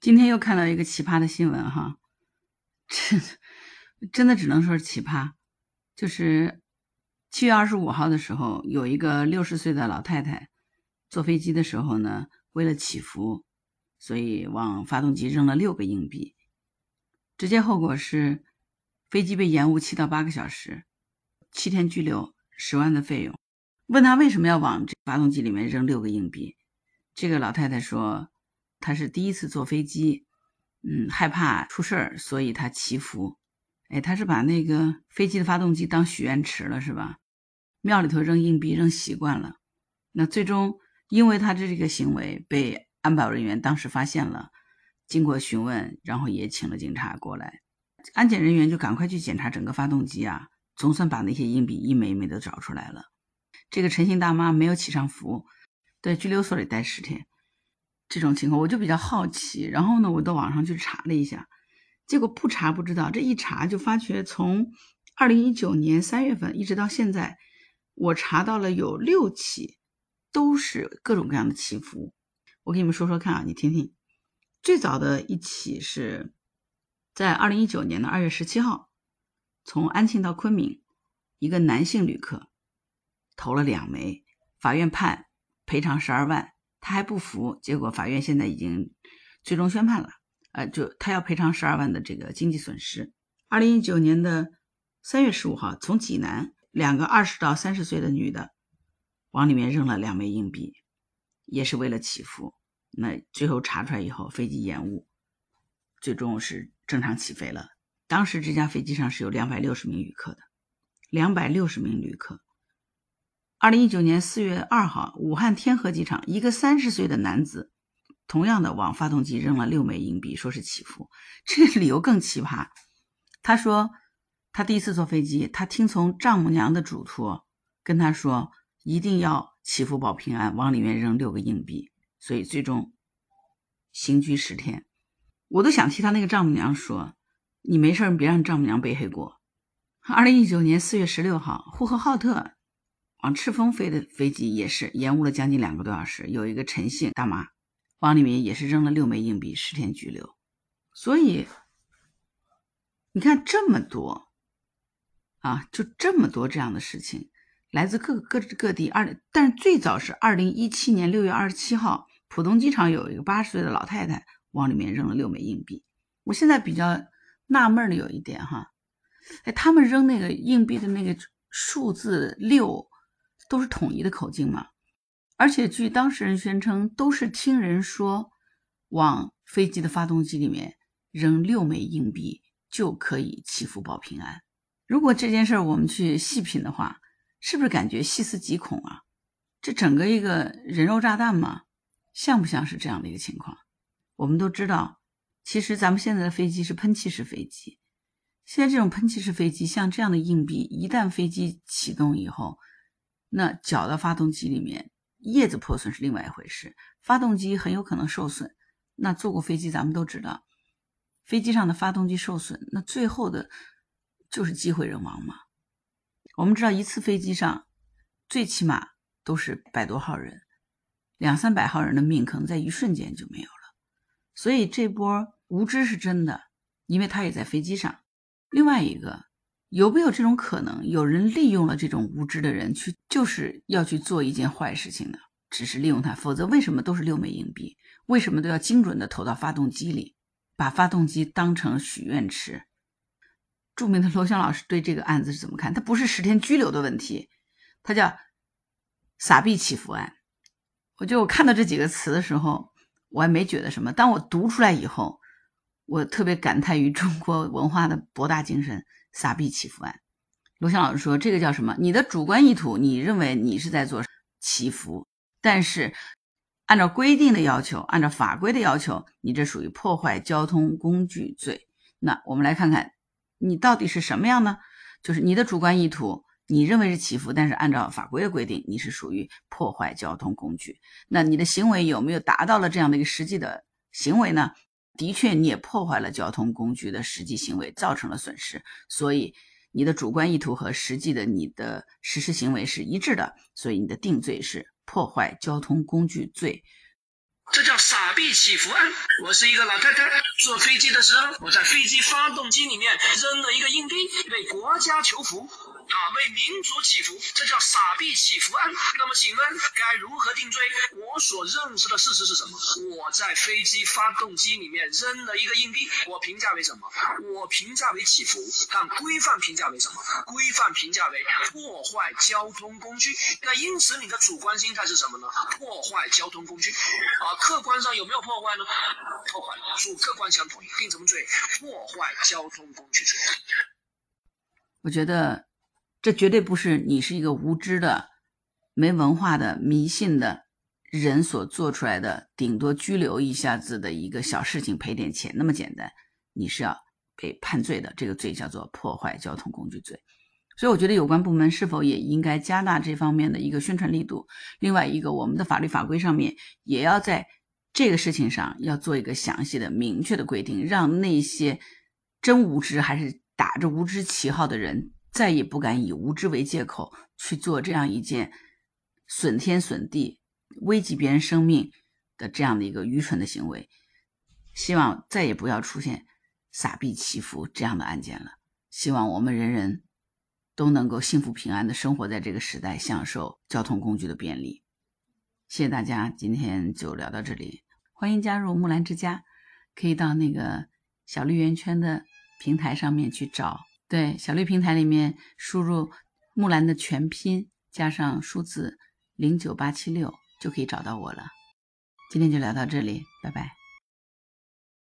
今天又看到一个奇葩的新闻哈，这真的只能说是奇葩。就是七月二十五号的时候，有一个六十岁的老太太坐飞机的时候呢，为了祈福，所以往发动机扔了六个硬币，直接后果是飞机被延误七到八个小时，七天拘留，十万的费用。问他为什么要往这发动机里面扔六个硬币，这个老太太说。他是第一次坐飞机，嗯，害怕出事儿，所以他祈福。哎，他是把那个飞机的发动机当许愿池了，是吧？庙里头扔硬币扔习惯了，那最终因为他的这个行为被安保人员当时发现了，经过询问，然后也请了警察过来，安检人员就赶快去检查整个发动机啊，总算把那些硬币一枚一枚的找出来了。这个陈姓大妈没有起上浮，在拘留所里待十天。这种情况我就比较好奇，然后呢，我到网上去查了一下，结果不查不知道，这一查就发觉从二零一九年三月份一直到现在，我查到了有六起，都是各种各样的祈福。我给你们说说看啊，你听听。最早的一起是在二零一九年的二月十七号，从安庆到昆明，一个男性旅客投了两枚，法院判赔偿十二万。他还不服，结果法院现在已经最终宣判了，呃，就他要赔偿十二万的这个经济损失。二零一九年的三月十五号，从济南两个二十到三十岁的女的往里面扔了两枚硬币，也是为了祈福。那最后查出来以后，飞机延误，最终是正常起飞了。当时这架飞机上是有两百六十名旅客的，两百六十名旅客。二零一九年四月二号，武汉天河机场，一个三十岁的男子，同样的往发动机扔了六枚硬币，说是祈福。这个理由更奇葩。他说，他第一次坐飞机，他听从丈母娘的嘱托，跟他说一定要祈福保平安，往里面扔六个硬币，所以最终刑拘十天。我都想替他那个丈母娘说，你没事，别让丈母娘背黑锅。二零一九年四月十六号，呼和浩特。往赤峰飞的飞机也是延误了将近两个多小时，有一个陈姓大妈往里面也是扔了六枚硬币，十天拘留。所以你看这么多啊，就这么多这样的事情，来自各各各地。二但是最早是二零一七年六月二十七号，浦东机场有一个八十岁的老太太往里面扔了六枚硬币。我现在比较纳闷的有一点哈，哎，他们扔那个硬币的那个数字六。都是统一的口径嘛，而且据当事人宣称，都是听人说，往飞机的发动机里面扔六枚硬币就可以祈福保平安。如果这件事我们去细品的话，是不是感觉细思极恐啊？这整个一个人肉炸弹嘛，像不像是这样的一个情况？我们都知道，其实咱们现在的飞机是喷气式飞机，现在这种喷气式飞机，像这样的硬币，一旦飞机启动以后，那搅到发动机里面，叶子破损是另外一回事，发动机很有可能受损。那坐过飞机，咱们都知道，飞机上的发动机受损，那最后的就是机毁人亡嘛。我们知道，一次飞机上最起码都是百多号人，两三百号人的命可能在一瞬间就没有了。所以这波无知是真的，因为他也在飞机上。另外一个。有没有这种可能？有人利用了这种无知的人去，就是要去做一件坏事情呢？只是利用他，否则为什么都是六枚硬币？为什么都要精准的投到发动机里，把发动机当成许愿池？著名的罗翔老师对这个案子是怎么看？他不是十天拘留的问题，他叫“撒币祈福案”。我就我看到这几个词的时候，我还没觉得什么。当我读出来以后，我特别感叹于中国文化的博大精深。撒币祈福案，罗翔老师说：“这个叫什么？你的主观意图，你认为你是在做祈福，但是按照规定的要求，按照法规的要求，你这属于破坏交通工具罪。那我们来看看，你到底是什么样呢？就是你的主观意图，你认为是祈福，但是按照法规的规定，你是属于破坏交通工具。那你的行为有没有达到了这样的一个实际的行为呢？”的确，你也破坏了交通工具的实际行为，造成了损失，所以你的主观意图和实际的你的实施行为是一致的，所以你的定罪是破坏交通工具罪。这叫傻逼祈福案。我是一个老太太，坐飞机的时候，我在飞机发动机里面扔了一个硬币，为国家求福。啊，为民族祈福，这叫傻逼祈福案。那么，请问该如何定罪？我所认识的事实是什么？我在飞机发动机里面扔了一个硬币，我评价为什么？我评价为祈福。但规范评价为什么？规范评价为破坏交通工具。那因此，你的主观心态是什么呢？破坏交通工具。啊，客观上有没有破坏呢？破坏，主客观相同，定什么罪？破坏交通工具罪。我觉得。这绝对不是你是一个无知的、没文化的、迷信的人所做出来的，顶多拘留一下子的一个小事情，赔点钱那么简单。你是要被判罪的，这个罪叫做破坏交通工具罪。所以，我觉得有关部门是否也应该加大这方面的一个宣传力度？另外一个，我们的法律法规上面也要在这个事情上要做一个详细的、明确的规定，让那些真无知还是打着无知旗号的人。再也不敢以无知为借口去做这样一件损天损地、危及别人生命的这样的一个愚蠢的行为。希望再也不要出现撒币祈福这样的案件了。希望我们人人都能够幸福平安的生活在这个时代，享受交通工具的便利。谢谢大家，今天就聊到这里。欢迎加入木兰之家，可以到那个小绿圆圈的平台上面去找。对，小绿平台里面输入木兰的全拼加上数字零九八七六就可以找到我了。今天就聊到这里，拜拜。